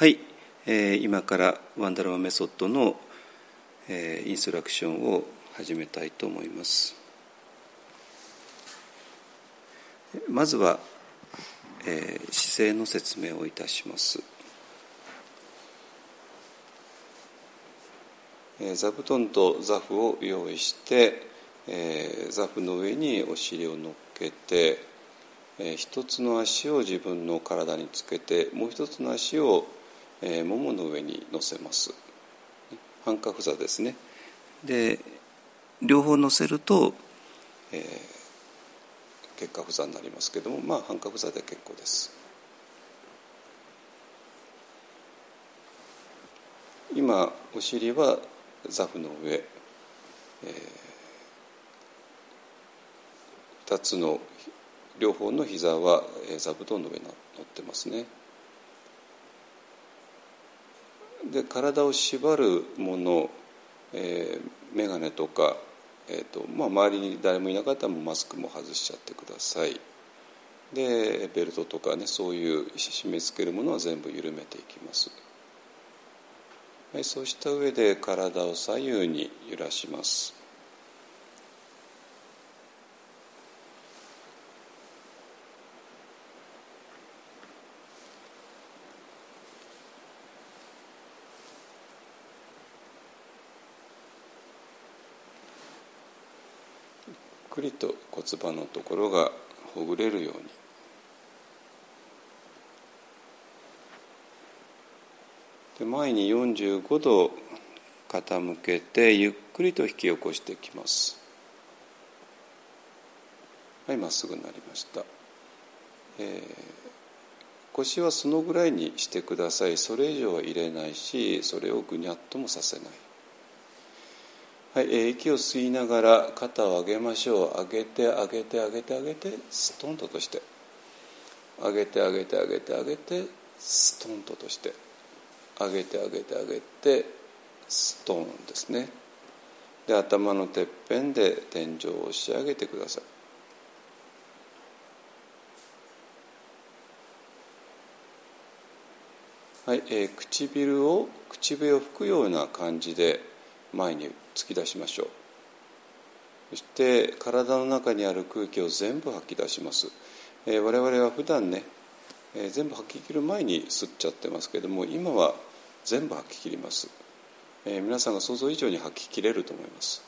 はい、えー、今からワンダラマメソッドの、えー、インストラクションを始めたいと思います。まずは、えー、姿勢の説明をいたします。えー、座布団と座布を用意して、えー、座布の上にお尻を乗っけて、えー、一つの足を自分の体につけてもう一つの足をえー、ももの上に乗せます。半角座ですね。で両方乗せると、えー、結果不座になりますけどもまあ半角座で結構です。今お尻は座布の上、えー、2つの両方の膝は座布団の上に乗ってますねで体を縛るもの、えー、眼鏡とか、えーとまあ、周りに誰もいなかったらマスクも外しちゃってください。でベルトとかねそういう締め付けるものは全部緩めていきます、はい、そうした上で体を左右に揺らしますくりと骨盤のところがほぐれるように。で前に45度傾けてゆっくりと引き起こしていきます。はいまっすぐになりました、えー、腰はそのぐらいにしてください。それ以上は入れないしそれをぐにゃっともさせない。はい、えー、息を吸いながら肩を上げましょう。上げて上げて上げて上げてストンととして。上げて上げて上げて上げてストンととして。上げて上げて上げてストンですね。で頭のてっぺんで天井を押し上げてください。はい、えー、唇を口笛を吹くような感じで前に突き出しましょう。そして体の中にある空気を全部吐き出します、えー、我々は普段ね、えー、全部吐き切る前に吸っちゃってますけども今は全部吐き切ります、えー、皆さんが想像以上に吐き切れると思います。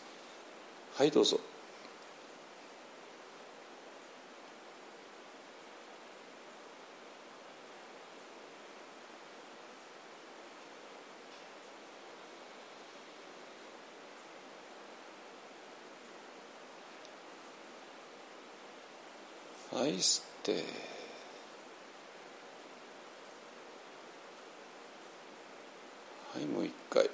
はいどうぞ。はい吸ってはいもう一回。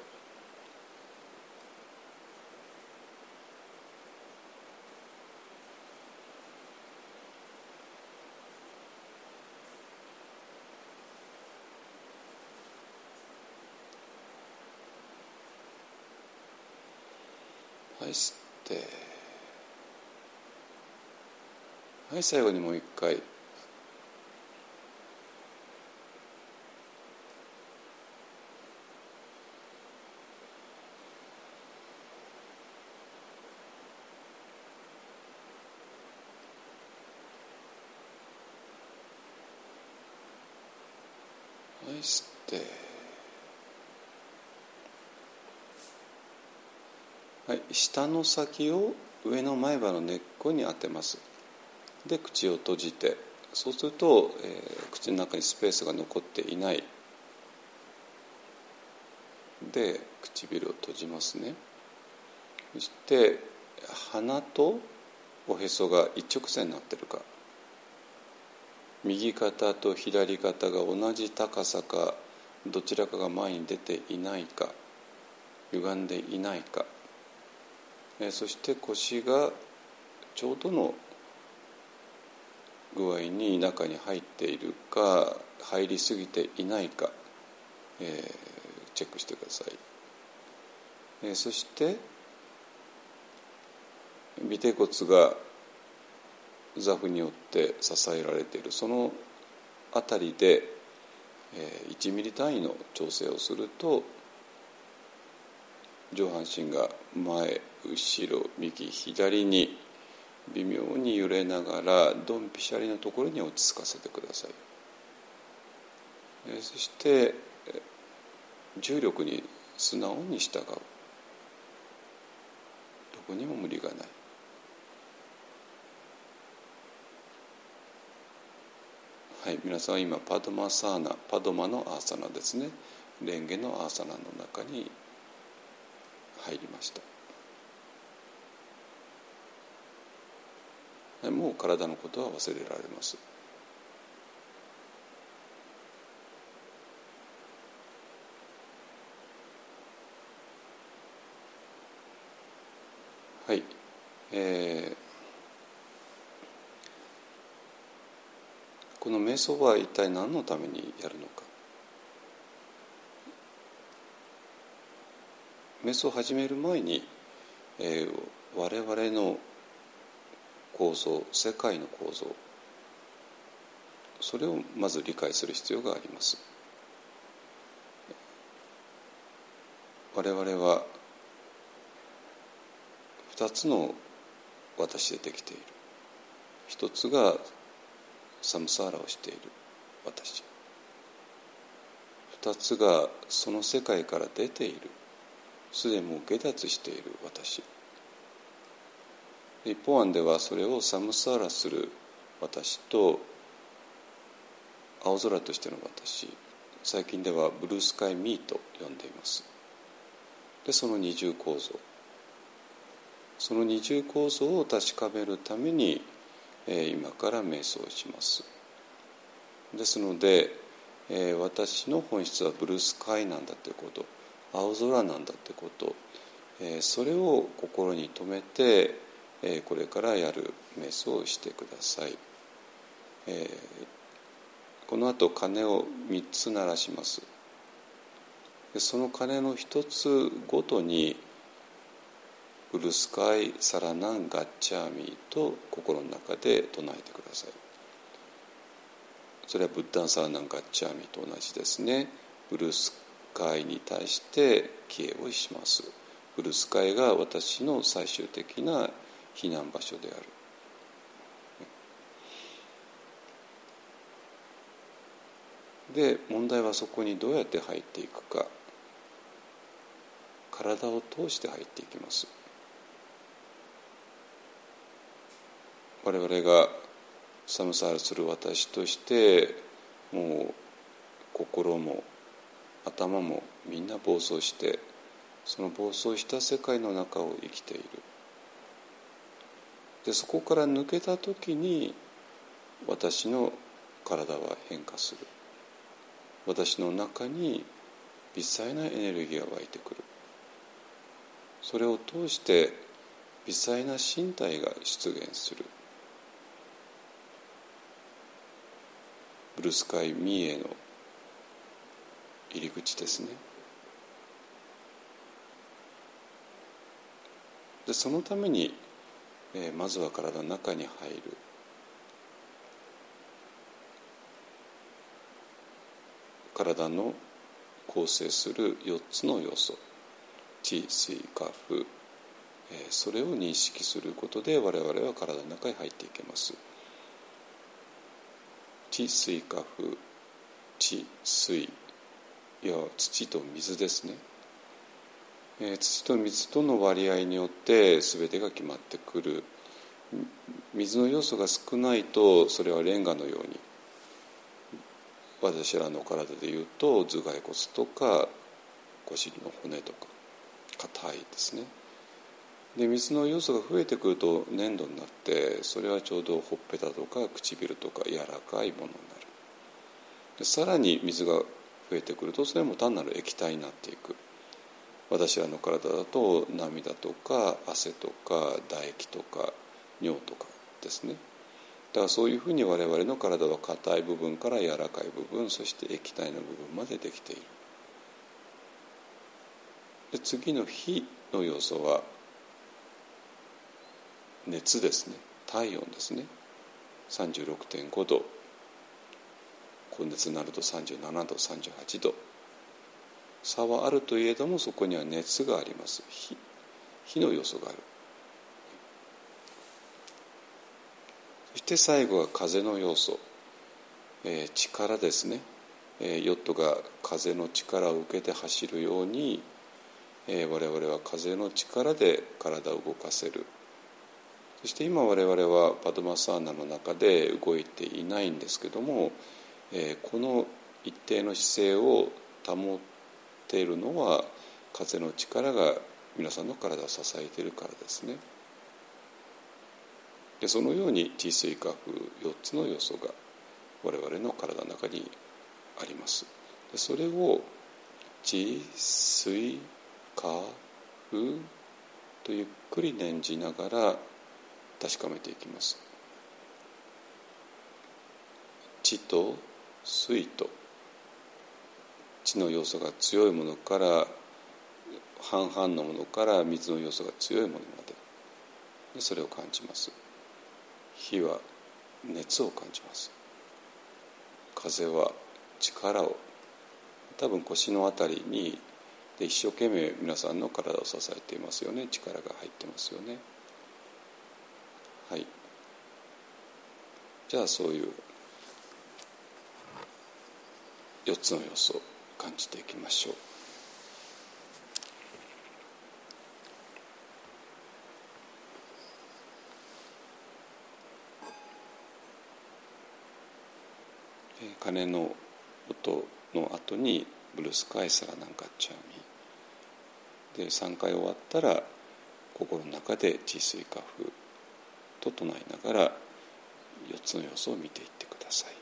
はい吸って。はい最後にもう一回。はい吸って。はい下の先を上の前歯の根っこに当てます。で口を閉じてそうすると、えー、口の中にスペースが残っていない。で唇を閉じますね。そして鼻とおへそが一直線になってるか。右肩と左肩が同じ高さかどちらかが前に出ていないか歪んでいないか、えー、そして腰がちょうどの具合に中に入っているか入りすぎていないか、えー、チェックしてください、えー、そして尾て骨が座布によって支えられている。その辺りでえー、1ミリ単位の調整をすると上半身が前後ろ右左に微妙に揺れながらドンピシャリのところに落ち着かせてください、そして重力に素直に従う。どこにも無理がない。はい皆さんは今パドマサーナパドマのアーサナですね。レンゲのアーサナの中に入りました。もう体のことは忘れられます。はい、えー、この瞑想は一体何のためにやるのか。瞑想を始める前に、えー、我々の構造世界の構造。それをまず理解する必要があります。我々は2つの私でできている。一つがサムサーラをしている。私。二つがその世界から出ている。すでにもう下脱している。私。一方案ではそれをサムサーラする私と青空としての私。最近ではブルースカイミーと呼んでいます。でその二重構造。その二重構造を確かめるために、えー、今から瞑想します。ですので、えー、私の本質はブルースカイなんだということ。青空なんだってこと、えー、それを心に留めて、え、これからやる瞑想をしてください、え、この後鐘を3つ鳴らします。でその鐘の一つごとにウルスカイ・サラナン・ガッチャーミーと心の中で唱えてください。それはブッダン・サラナン・ガッチャーミーと同じですね。ブルスカイに対して帰依をします。ブルスカイが私の最終的な避難場所である。で問題はそこにどうやって入っていくか。体を通して入っていきます。我々が寒さをする私としてもう心も頭もみんな暴走してその暴走した世界の中を生きている。でそこから抜けた時に私の体は変化する。私の中に微細なエネルギーが湧いてくる。それを通して微細な身体が出現する。ブルースカイ・ミーへの入り口ですね。でそのために、えー、まずは体の中に入る。体の構成する4つの要素。地水火風、え、それを認識することで我々は体の中に入っていけます。地水化風地水。いや土と水ですね、土と水との割合によって全てが決まってくる。水の要素が少ないとそれはレンガのように。私らの体でいうと頭蓋骨とか腰の骨とか硬いですね。で水の要素が増えてくると粘土になってそれはちょうどほっぺたとか唇とか柔らかいものになる。でさらに水が増えてくるとそれも単なる液体になっていく。私らの体だと涙とか汗とか唾液とか尿とかですね。だからそういうふうに我々の体は硬い部分から柔らかい部分そして液体の部分までできている。で次の火の要素は熱ですね。体温ですね。36.5度。高熱になると37度38度。差はあるといえどもそこには熱があります。火火の要素がある。そして最後は風の要素、えー、力ですね、えー、ヨットが風の力を受けて走るように、えー、我々は風の力で体を動かせる。そして今我々はパドマサーナの中で動いていないんですけども、えー、この一定の姿勢を保っているのは風の力が皆さんの体を支えているからですね。でそのように地水化風4つの要素が我々の体の中にあります。でそれを地水化風とゆっくり念じながら確かめていきます地と水と地の要素が強いものから半々のものから水の要素が強いものまで。でそれを感じます。火は熱を感じます。風は力を。多分腰の辺りにで一生懸命皆さんの体を支えていますよね。力が入ってますよね。はい。じゃあそういう4つの要素。感じていきましょう。鐘の音の後にブルースカイサラなんかっちゃみで3回終わったら心の中で治水化風と唱えながら4つの要素を見ていってください。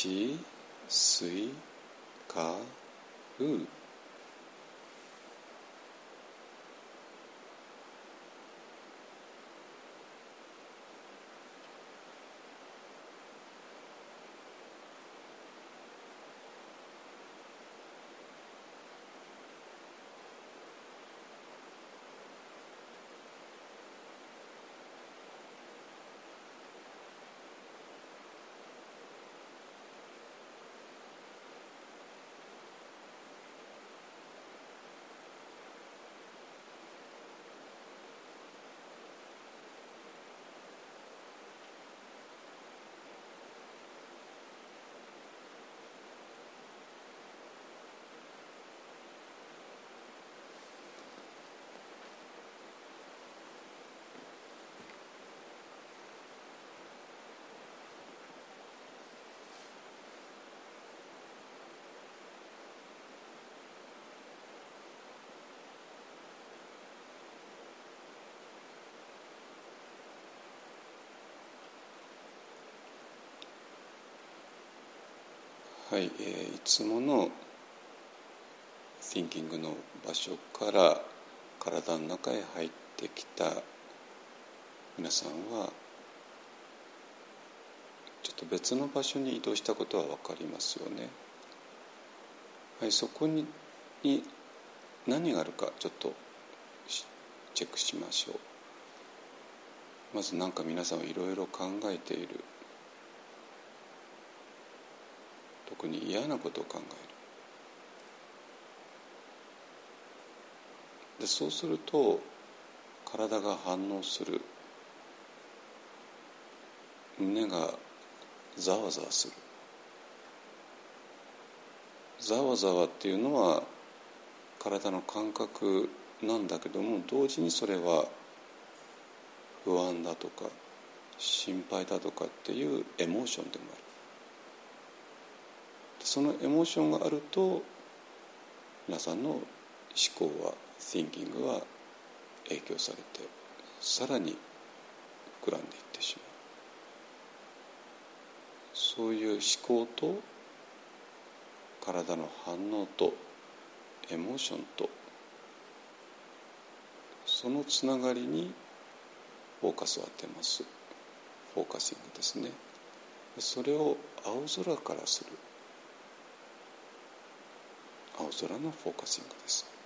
地水火う。はい、えー、いつもの Thinking の場所から体の中へ入ってきた皆さんはちょっと別の場所に移動したことは分かりますよね。はい、そこにに何があるかちょっとチェックしましょう。まず何か皆さんはいろいろ考えているに嫌なことを考える。でそうすると体が反応する。胸がざわざわする。ざわざわっていうのは体の感覚なんだけども同時にそれは不安だとか心配だとかっていうエモーションでもある。そのエモーションがあると皆さんの思考は thinking は影響されてさらに膨らんでいってしまう。そういう思考と体の反応とエモーションとそのつながりにフォーカスを当てます。フォーカシングですね。それを青空からする。青空のフォーカシングです。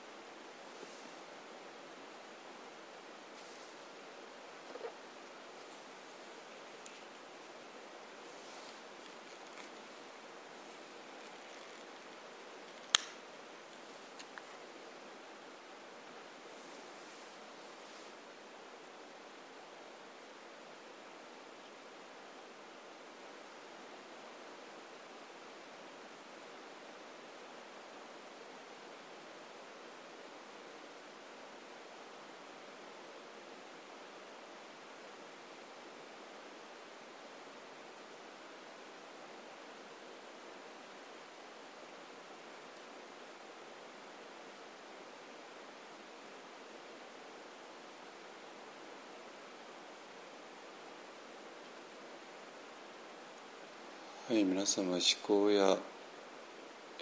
はい皆様思考や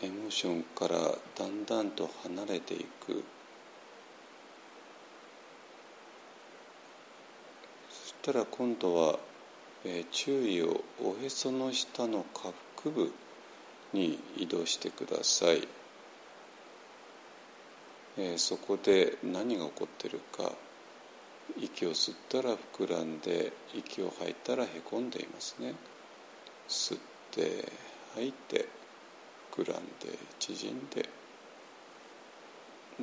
エモーションからだんだんと離れていく。そしたら今度は、えー、注意をおへその下の下腹部に移動してください、えー、そこで何が起こってるか。息を吸ったら膨らんで息を吐いたらへこんでいますね。吸っって吐いて膨らんで縮んで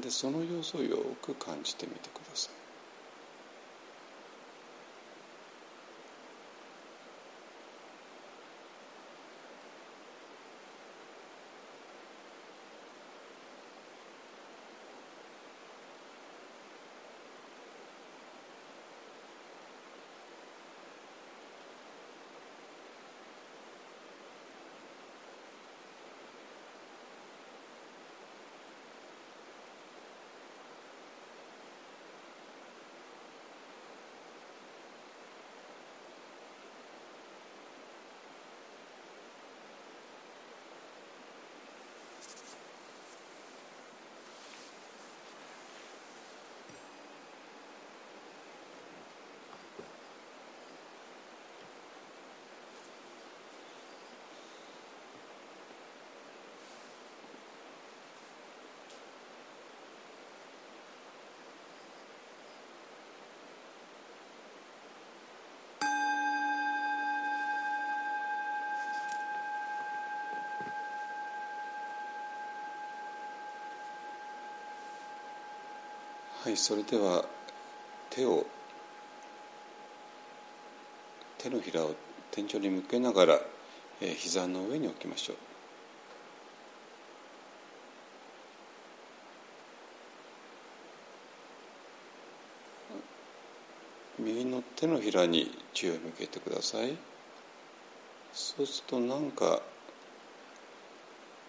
でその様子をよく感じてみてください。はいそれでは手を手のひらを天井に向けながら、えー、膝の上に置きましょう。右の手のひらに注意を向けてください。そうするとなんか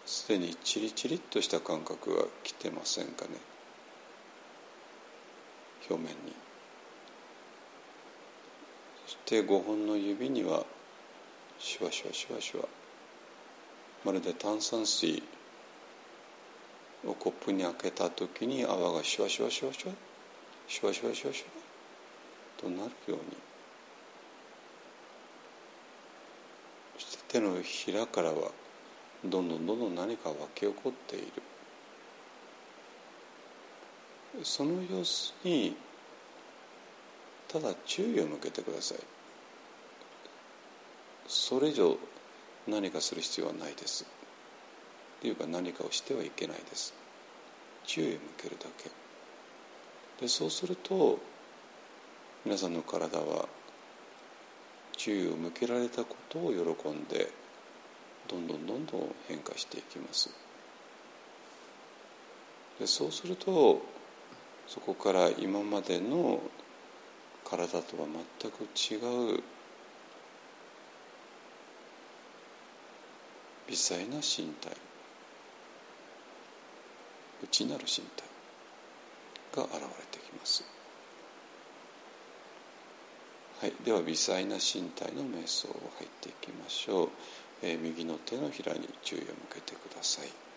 すでにチリチリっとした感覚が来てませんかね。表面に。そして5本の指にはシュワシュワシュワシュワ。まるで炭酸水をコップに開けた時に泡がシュワシュワシュワシュワシュワシュワシュワシュワ。となるように。そして手のひらからはどんどんどんどん何か湧き起こっている。その様子にただ注意を向けてください。それ以上何かする必要はないです。っていうか何かをしてはいけないです。注意を向けるだけ。でそうすると皆さんの体は注意を向けられたことを喜んでどんどんどんどん変化していきます。でそうするとそこから今までの体とは全く違う微細な身体。内なる身体が現れてきます、はい、では微細な身体の瞑想を入っていきましょう、えー、右の手のひらに注意を向けてください。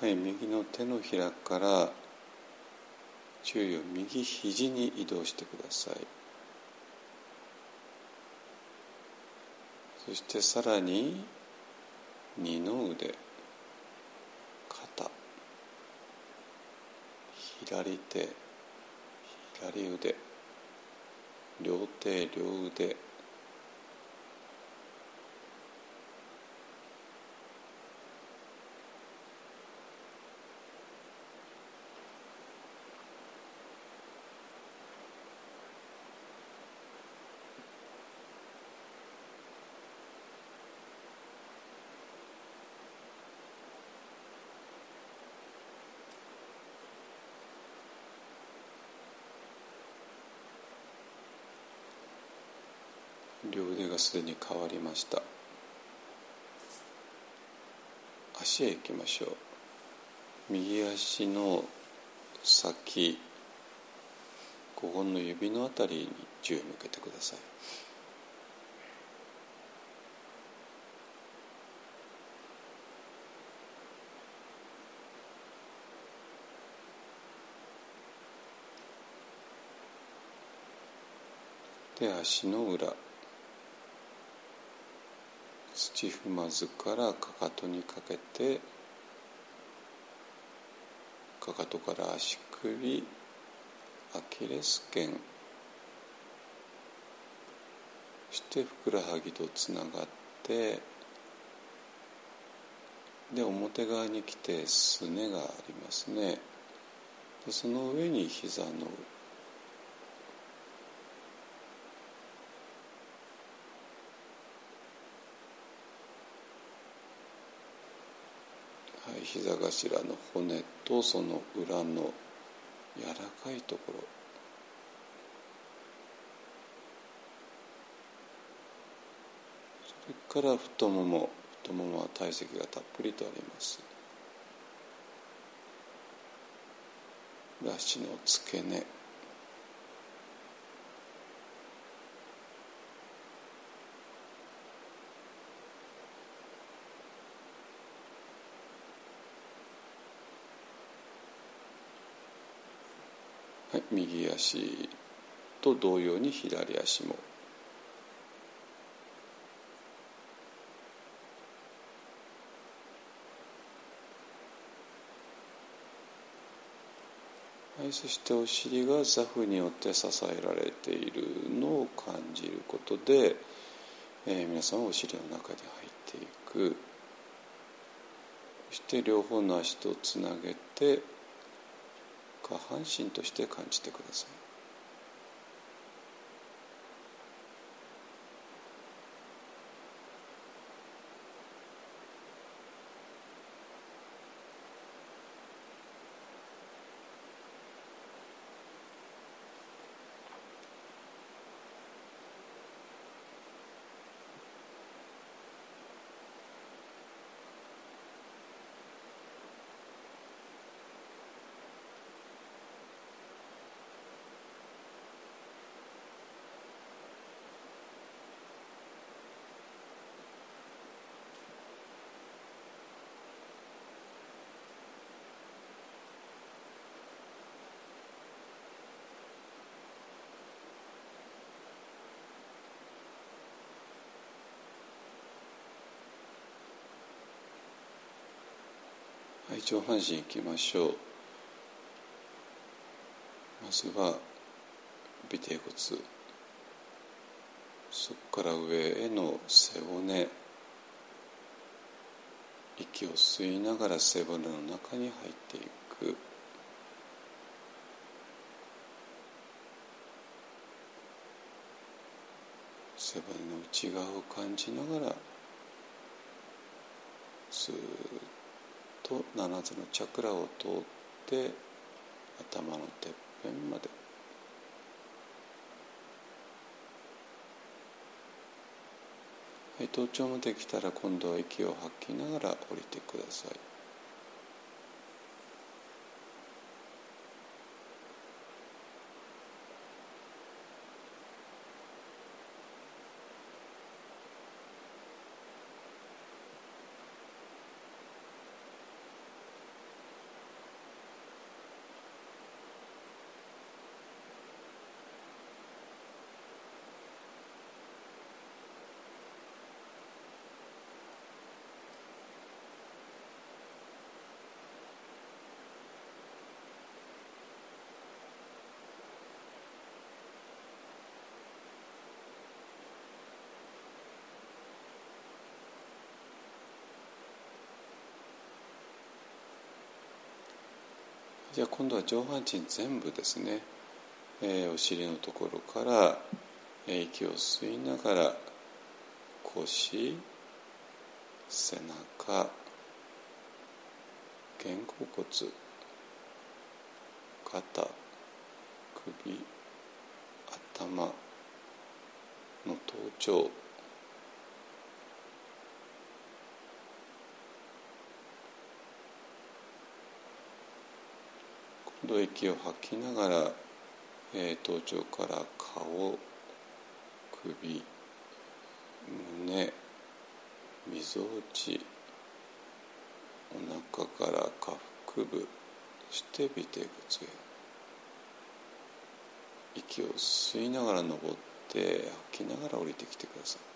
はい、右の手のひらから注意を右肘に移動してください。そしてさらに二の腕肩。左手左腕。両手両腕。両腕がすでに変わりました。足へ行きましょう。右足の先5本の指のあたりに注意を向けてください。で足の裏。土踏まずからかかとにかけてかかとから足首アキレス腱そしてふくらはぎとつながってで表側に来てすねがありますね。でその上に膝の膝頭の骨とその裏の柔らかいところ。それから太もも太ももは体積がたっぷりとあります。足の付け根。右足と同様に左足も。はい、そしてお尻がザフによって支えられているのを感じることで、えー、皆さんはお尻の中に入っていく。そして両方の足とつなげて下半身として感じてください。上半身いきましょう。まずは尾てい骨。そこから上への背骨。息を吸いながら背骨の中に入っていく。背骨の内側を感じながらスーッと7つのチャクラを通って頭のてっぺんまで。はい頭頂まで来たら今度は息を吐きながら降りてください。じゃあ今度は上半身全部ですね、えー、お尻のところから、えー、息を吸いながら腰背中肩甲骨肩首頭の頭頂度息を吐きながら、えー、頭頂から顔首胸みぞ。おちお腹から下腹部そして尾てい骨へ息を吸いながら登って吐きながら降りてきてください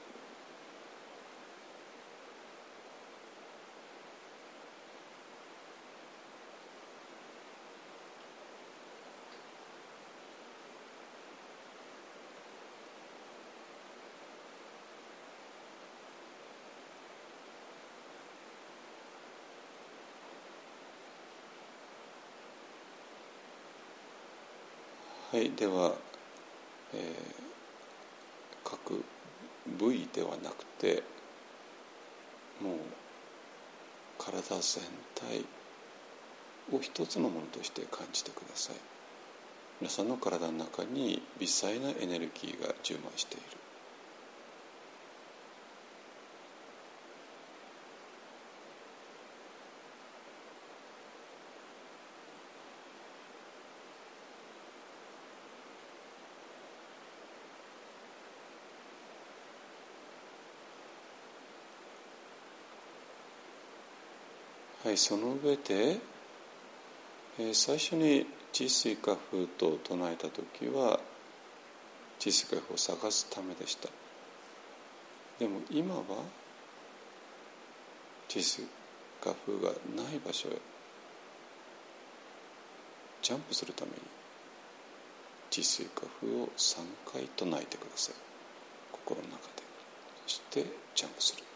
はいでは、えー、各部位ではなくてもう体全体を一つのものとして感じてください。皆さんの体の中に微細なエネルギーが充満しているはその上で、えー、最初に「地水化風」と唱えた時は小さい画風を探すためでした。でも今は小さい画風がない場所へジャンプするために小さい画風を3回唱えてください。心の中で。そしてジャンプする。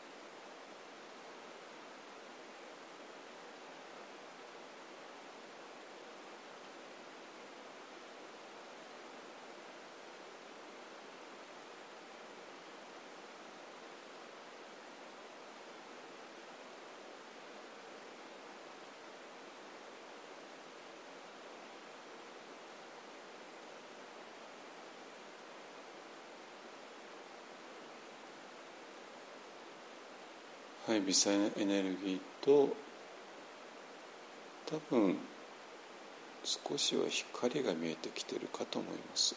はい微細なエネルギーと多分少しは光が見えてきてるかと思います。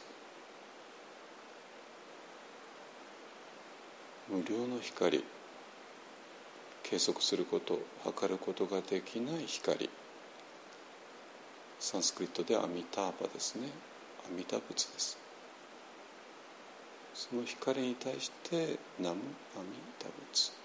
無料の光。計測すること測ることができない光。サンスクリットでアミターパですね。アミタ仏です。その光に対してナムアミタ仏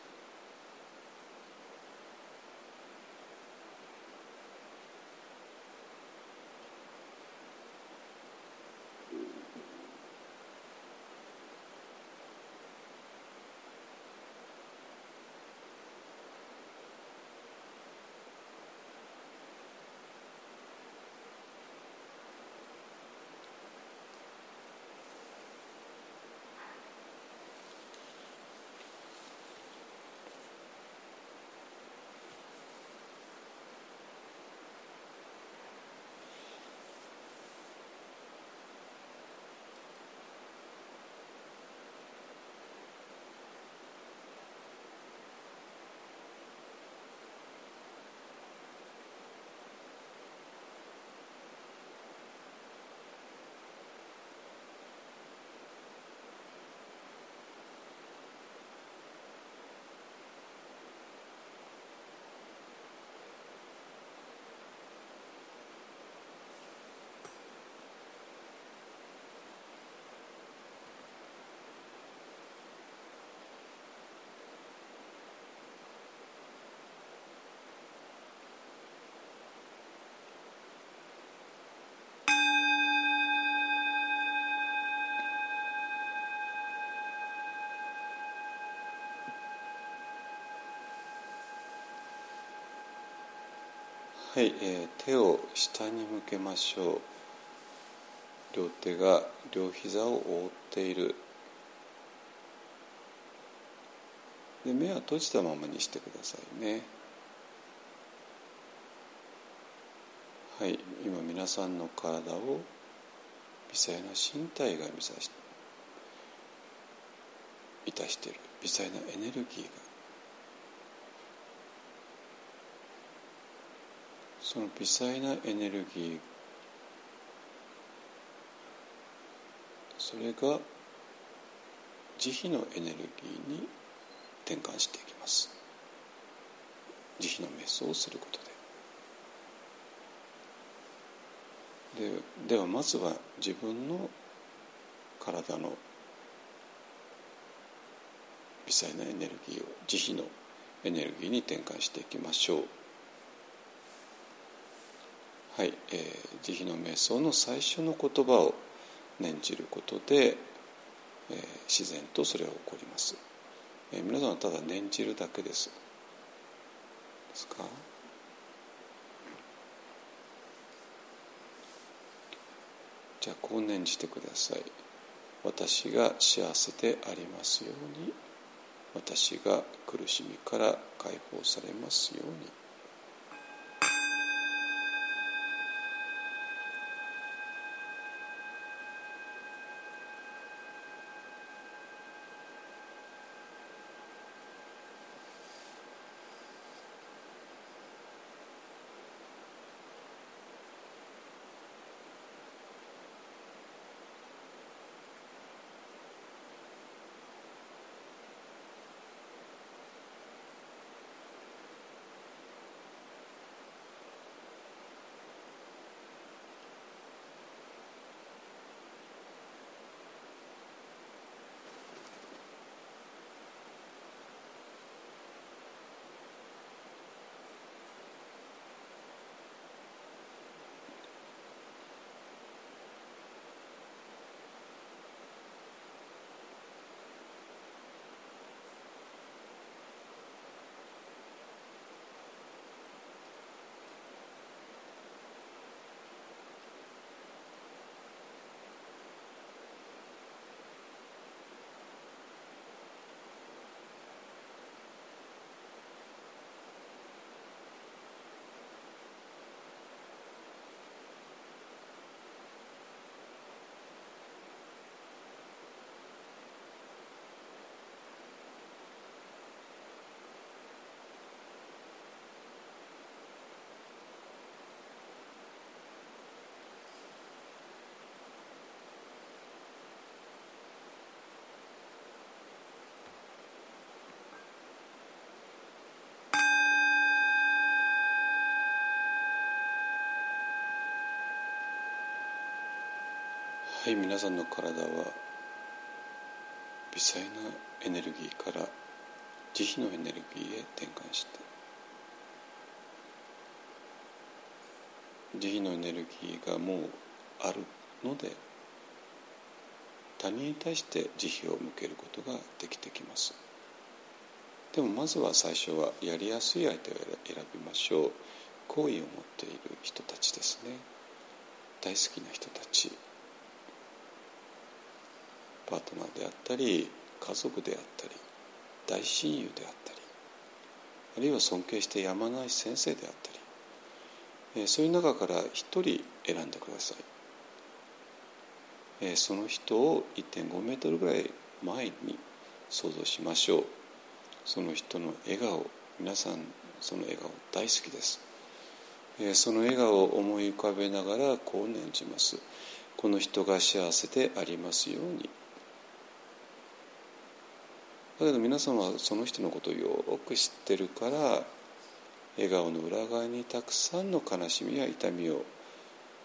はい、えー、手を下に向けましょう。両手が両膝を覆っている。で目は閉じたままにしてくださいね。はい今皆さんの体を微細な身体が満たし満たしている。微細なエネルギーがその微細なエネルギーそれが慈悲のエネルギーに転換していきます。慈悲の瞑想をすることで。でではまずは自分の体の微細なエネルギーを慈悲のエネルギーに転換していきましょう。はい、えー、慈悲の瞑想の最初の言葉を念じることで、えー、自然とそれは起こります、えー、皆さんはただ念じるだけです。ですか？じゃあこう念じてください。私が幸せでありますように。私が苦しみから解放されますように。はい皆さんの体は微細なエネルギーから慈悲のエネルギーへ転換して。慈悲のエネルギーがもうあるので他人に対して慈悲を向けることができてきます。でもまずは最初はやりやすい相手を選びましょう。好意を持っている人たちですね。大好きな人たち。パートナーであったり家族であったり大親友であったりあるいは尊敬してやまない先生であったり、そういう中から一人選んでください、その人を1.5メートルぐらい前に想像しましょう。その人の笑顔皆さんその笑顔大好きです、その笑顔を思い浮かべながらこう念じます。この人が幸せでありますように。けど皆さんはその人のことをよく知ってるから笑顔の裏側にたくさんの悲しみや痛みを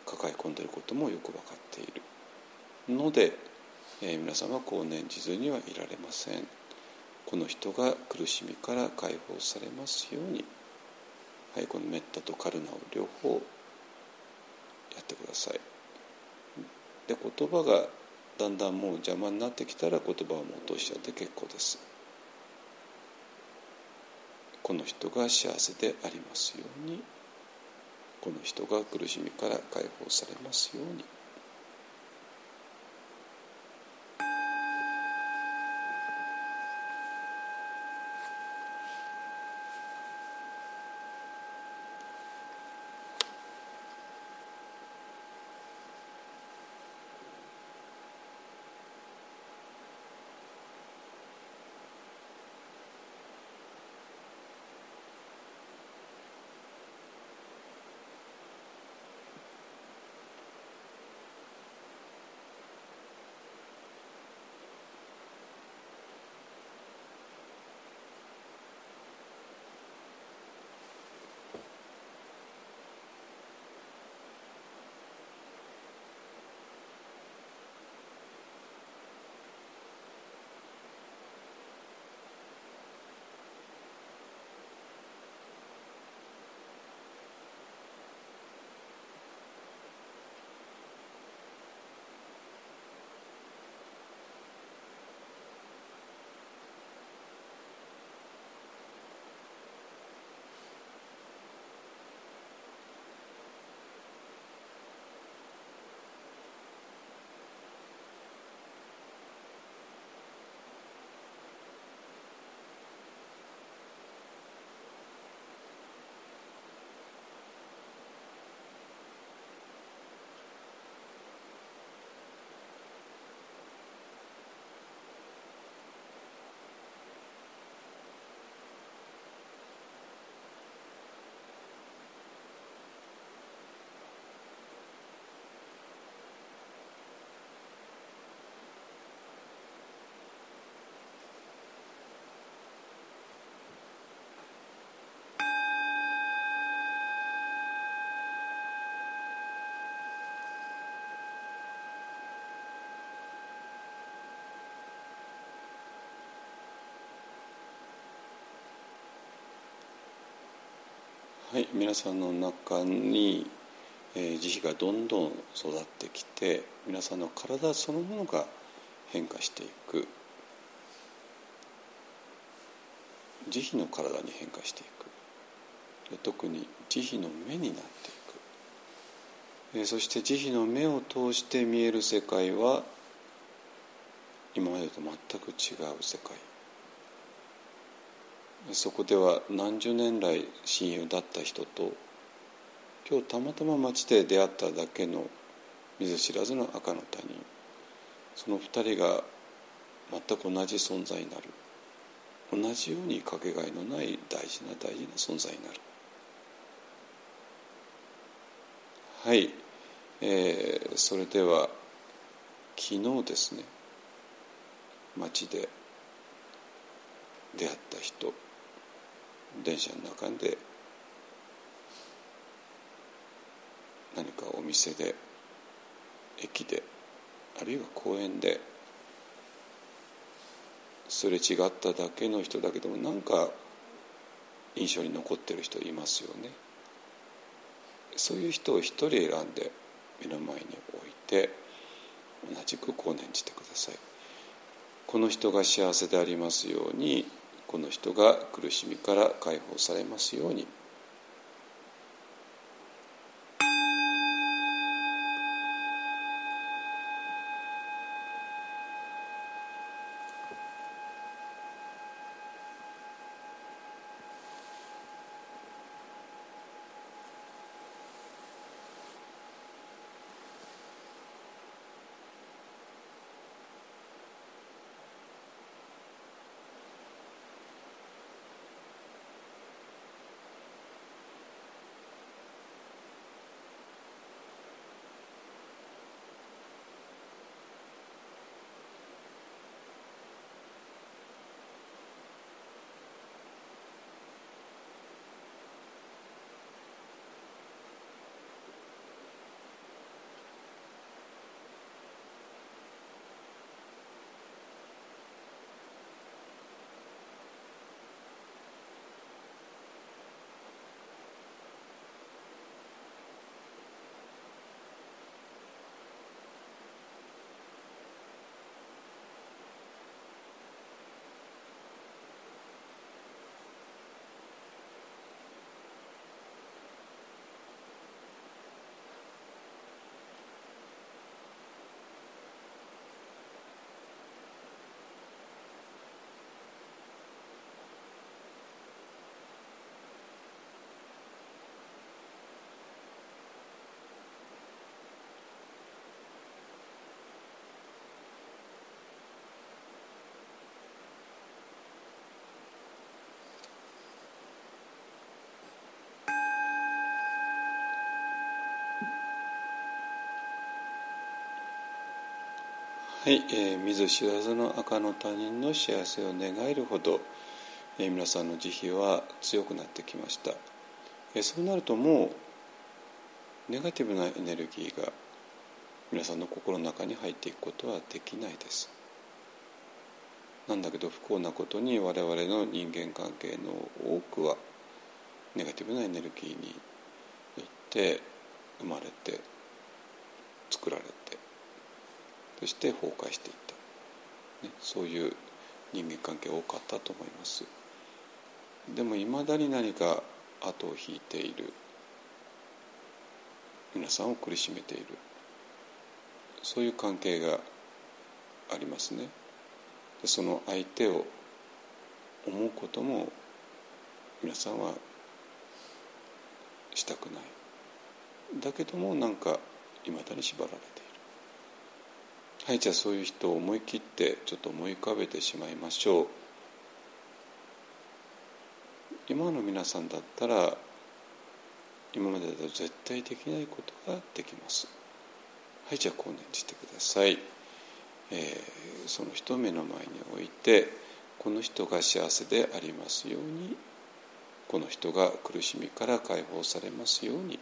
抱え込んでいることもよく分かっている。ので、えー、皆さんはこう念じずにはいられません。この人が苦しみから解放されますように、はい、このメッタとカルナを両方やってください。で言葉がだんだんもう邪魔になってきたら言葉をもう落としちゃって結構です。この人が幸せでありますように。この人が苦しみから解放されますように。はい、皆さんの中に、えー、慈悲がどんどん育ってきて皆さんの体そのものが変化していく。慈悲の体に変化していく。特に慈悲の目になっていく、えー、そして慈悲の目を通して見える世界は今までと全く違う世界。そこでは何十年来親友だった人と今日たまたま街で出会っただけの見ず知らずの赤の他人その二人が全く同じ存在になる。同じようにかけがえのない大事な大事な存在になる。はい、えー、それでは昨日ですね街で出会った人。電車の中で何かお店で駅であるいは公園ですれ違っただけの人だけどもなんか印象に残ってる人いますよね。そういう人を一人選んで目の前に置いて同じくこう念じてください。この人が幸せでありますようにこの人が苦しみから解放されますように。はい、えー、見ず知らずの赤の他人の幸せを願えるほど、えー、皆さんの慈悲は強くなってきました、えー、そうなるともうネガティブなエネルギーが皆さんの心の中に入っていくことはできないです。なんだけど不幸なことに我々の人間関係の多くはネガティブなエネルギーによって生まれて作られてそして崩壊していった、ね、そういう人間関係多かったと思います。でもいまだに何か後を引いている。皆さんを苦しめている。そういう関係がありますね。その相手を思うことも皆さんはしたくない。だけどもなんかいまだに縛られている。はいじゃあそういう人を思い切ってちょっと思い浮かべてしまいましょう。今の皆さんだったら今までだと絶対できないことができます。はいじゃあこう念じてください、えー、その人を目の前に置いてこの人が幸せでありますようにこの人が苦しみから解放されますように。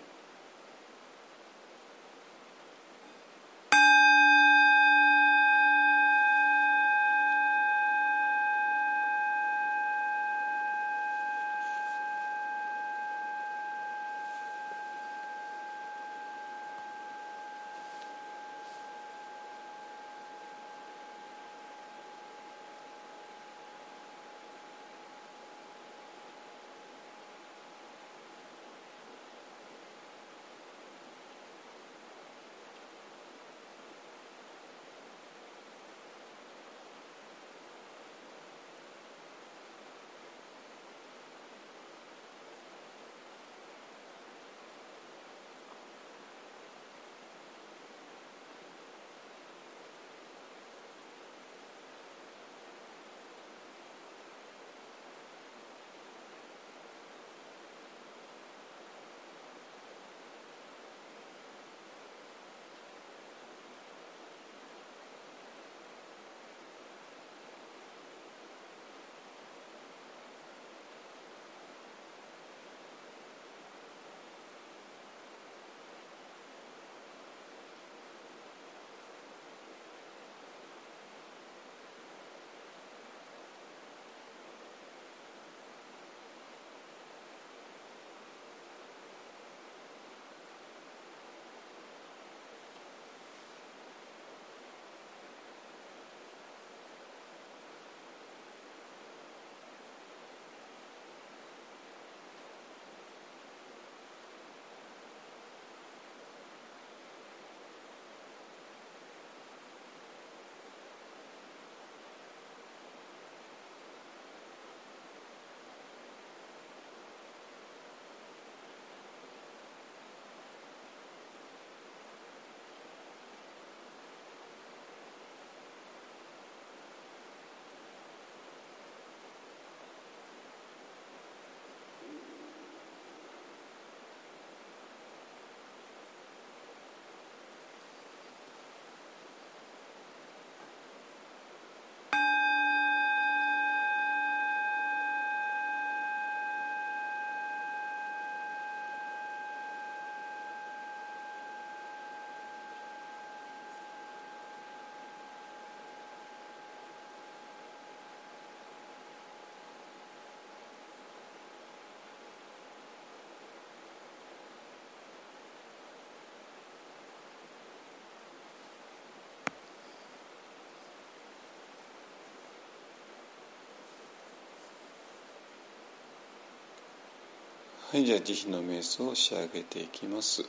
はいじゃあ慈悲の瞑想を仕上げていきます。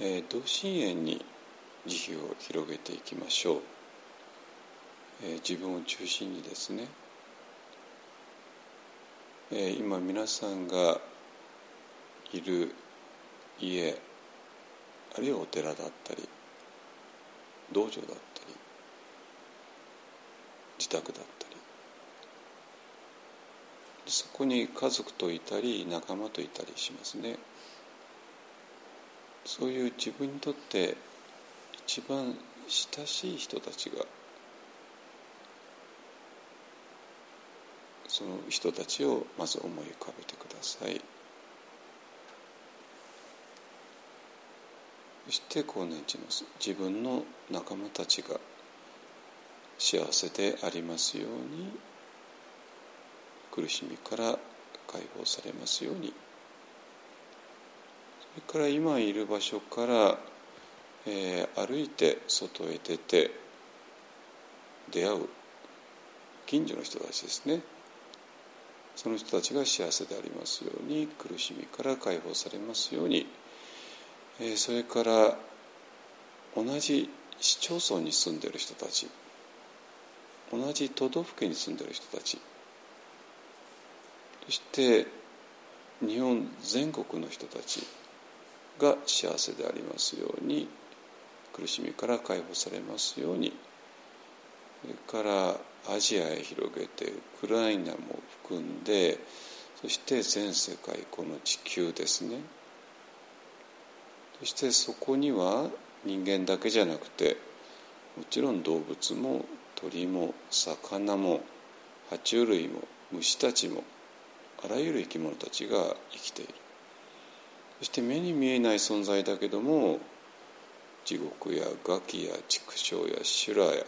えー、同心円に慈悲を広げていきましょう、えー、自分を中心にですね、えー、今皆さんがいる家あるいはお寺だったり道場だったり自宅だったりそこに家族といたり仲間といたりしますね。そういう自分にとって一番親しい人たちがその人たちをまず思い浮かべてくださいそしてこう念じます自分の仲間たちが幸せでありますように苦しみから解放されますように。それから今いる場所から、えー、歩いて外へ出て出会う近所の人たちですね。その人たちが幸せでありますように苦しみから解放されますように、えー、それから同じ市町村に住んでいる人たち同じ都道府県に住んでいる人たちそして日本全国の人たちが幸せでありますように苦しみから解放されますようにそれからアジアへ広げてウクライナも含んでそして全世界この地球ですね。そしてそこには人間だけじゃなくてもちろん動物も鳥も魚も爬虫類も虫たちもあらゆる生き物たちが生きている。そして目に見えない存在だけども地獄や餓鬼や畜生や修羅や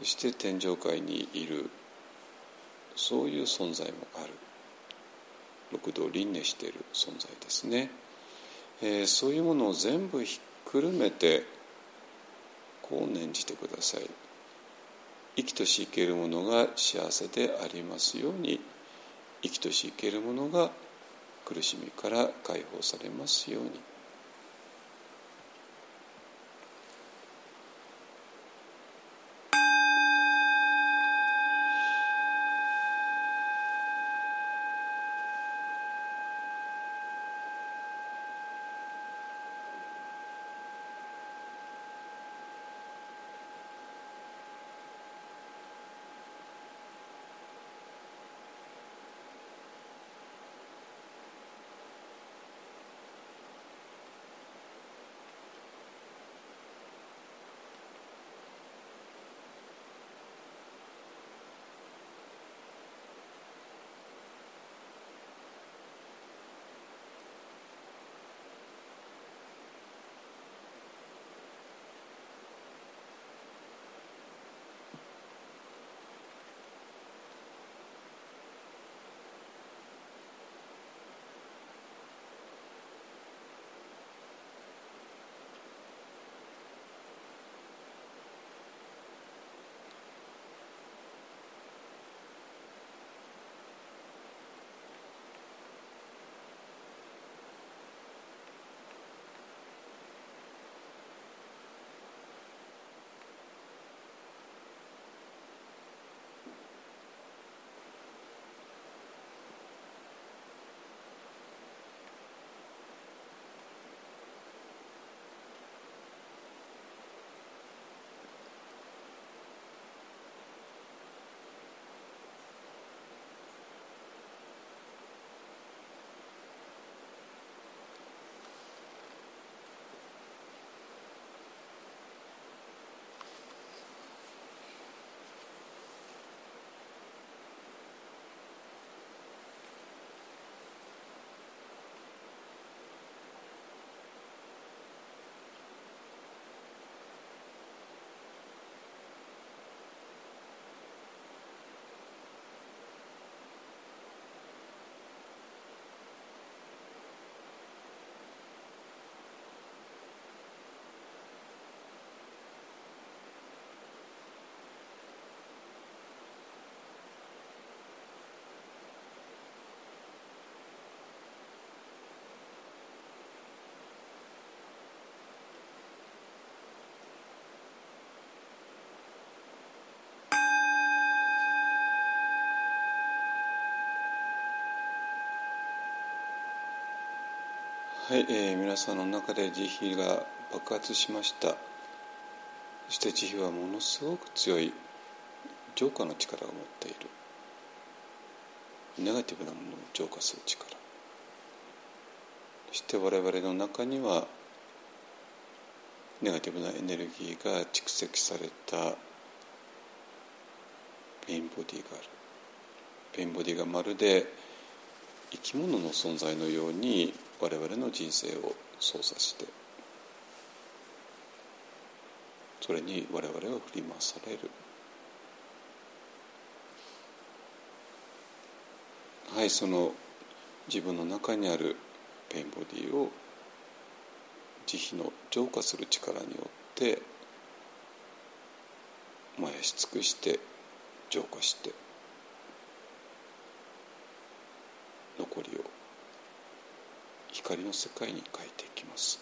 そして天上界にいるそういう存在もある。六道輪廻している存在ですね、えー、そういうものを全部ひっくるめてこう念じてください。生きとし生けるものが幸せでありますように。生きとし生けるものが苦しみから解放されますように。はい、えー、皆さんの中で慈悲が爆発しました。そして慈悲はものすごく強い浄化の力を持っている。ネガティブなものを浄化する力。そして我々の中にはネガティブなエネルギーが蓄積されたペインボディがある。pain body がまるで生き物の存在のように我々の人生を操作してそれに我々は振り回される。はいその自分の中にある pain body を慈悲の浄化する力によって燃やし尽くして浄化して残りを光の世界に変えていきます。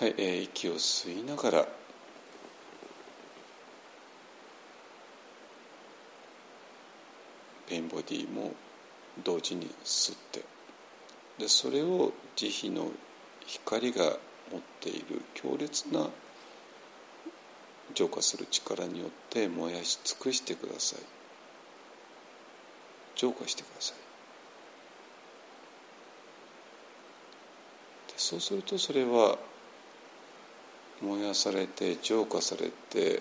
はい、えー、息を吸いながら。ペンボディも同時に吸って。でそれを慈悲の光が持っている強烈な浄化する力によって燃やし尽くしてください。浄化してくださいでそうするとそれは燃やされて浄化されて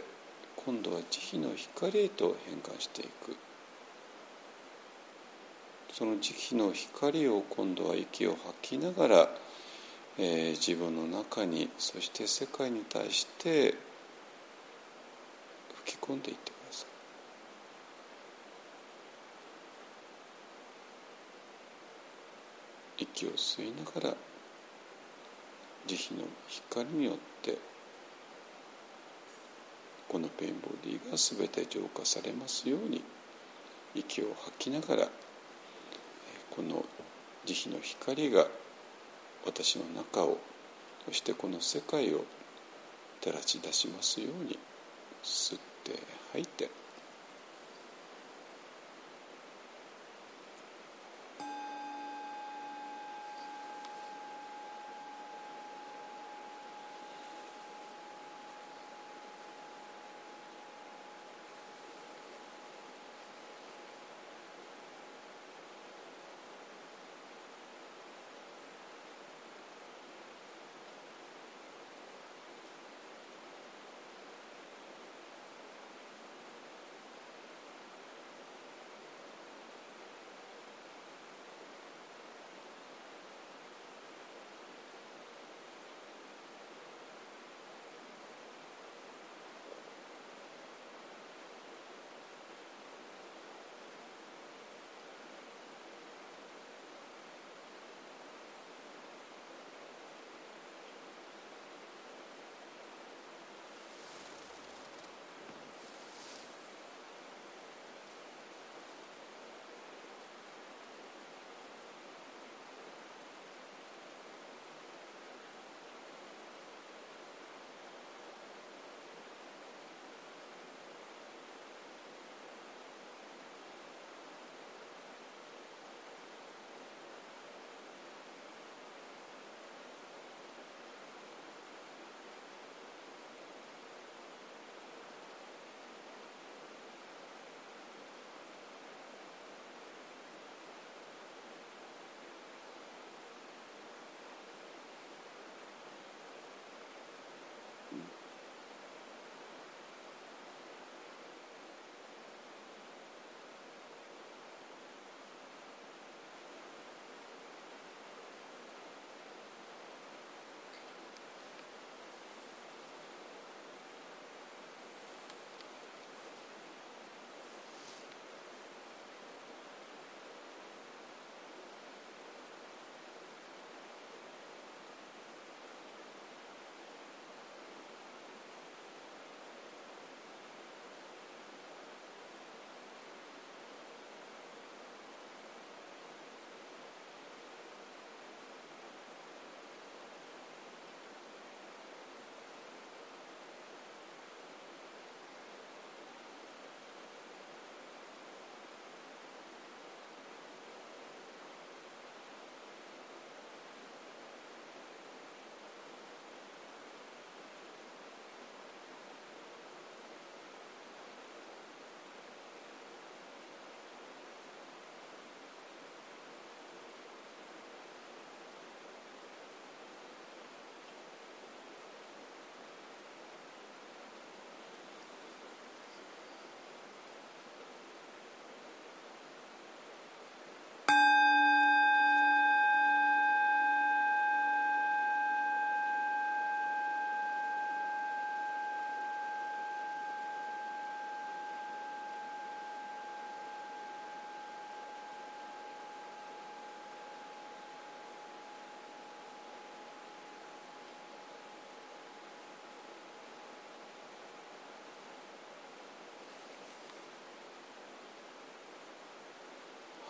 今度は慈悲の光へと変換していく。その慈悲の光を今度は息を吐きながら、えー、自分の中にそして世界に対して吹き込んでいってください。息を吸いながら慈悲の光によってこのペインボディが全て浄化されますように息を吐きながらこの慈悲の光が私の中をそしてこの世界を照らし出しますように吸って吐いて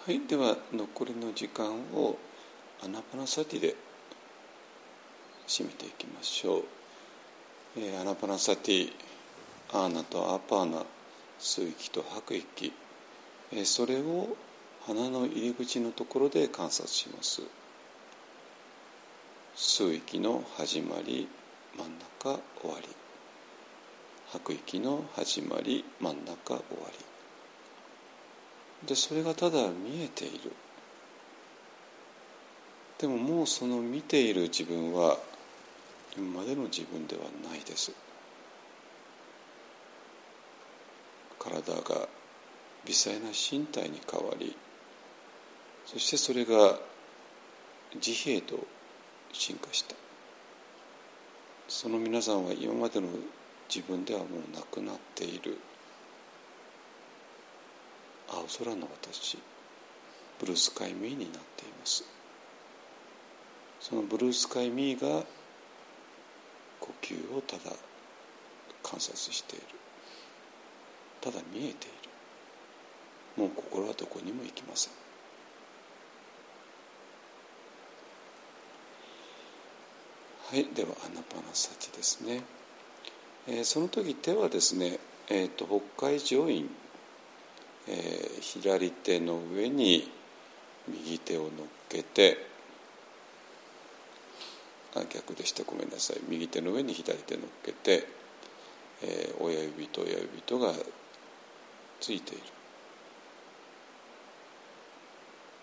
はいでは残りの時間をアナパナサティで締めていきましょう、えー、アナパナサティアーナとアパーナ吸う息と吐く息、えー、それを鼻の入り口のところで観察します。吸う息の始まり真ん中終わり。吐く息の始まり真ん中終わり。でそれがただ見えている。でももうその見ている自分は今までの自分ではないです。体が微細な身体に変わりそしてそれが自閉と進化した。その皆さんは今までの自分ではもうなくなっている。青空の私ブルースカイミーになっています。そのブルースカイミーが呼吸をただ観察している。ただ見えている。もう心はどこにも行きません。はいではアナパナサチですね、えー、その時手はですね、えーと、北海上院、えー、左手の上に右手を乗っけてあ逆でした。ごめんなさい。右手の上に左手乗っけて、えー、親指と親指とがついている。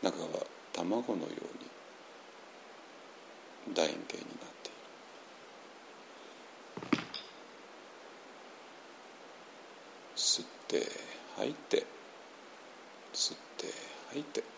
中は卵のように楕円形になっている。吸って吐いて吸って吐いて。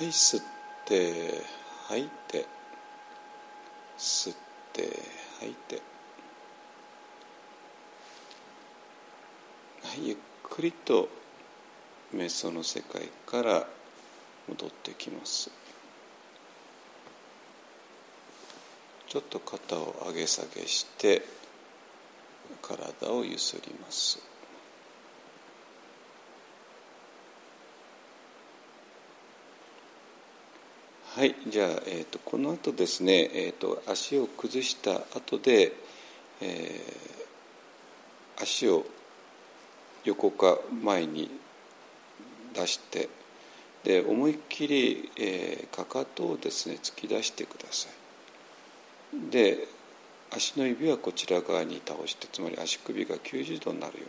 はい吸って吐いて吸って吐いて。はいゆっくりと瞑想の世界から戻ってきます。ちょっと肩を上げ下げして体をゆすります。はいじゃあ、えーと、この後ですね、えーと、足を崩した後で、えー、足を横か前に出してで思いっきり、えー、かかとをですね突き出してください。で足の指はこちら側に倒してつまり足首が90度になるように。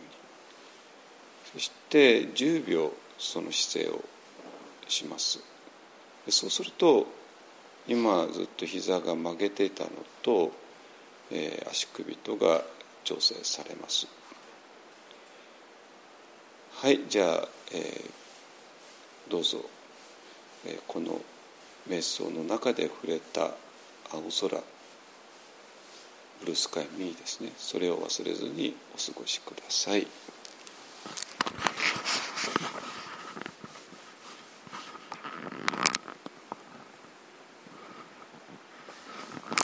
そして10秒その姿勢をします。そうすると今ずっと膝が曲げていたのと、えー、足首とが調整されます。はいじゃあ、えー、どうぞ、えー、この瞑想の中で触れた青空ブルースカイミーですね。それを忘れずにお過ごしください。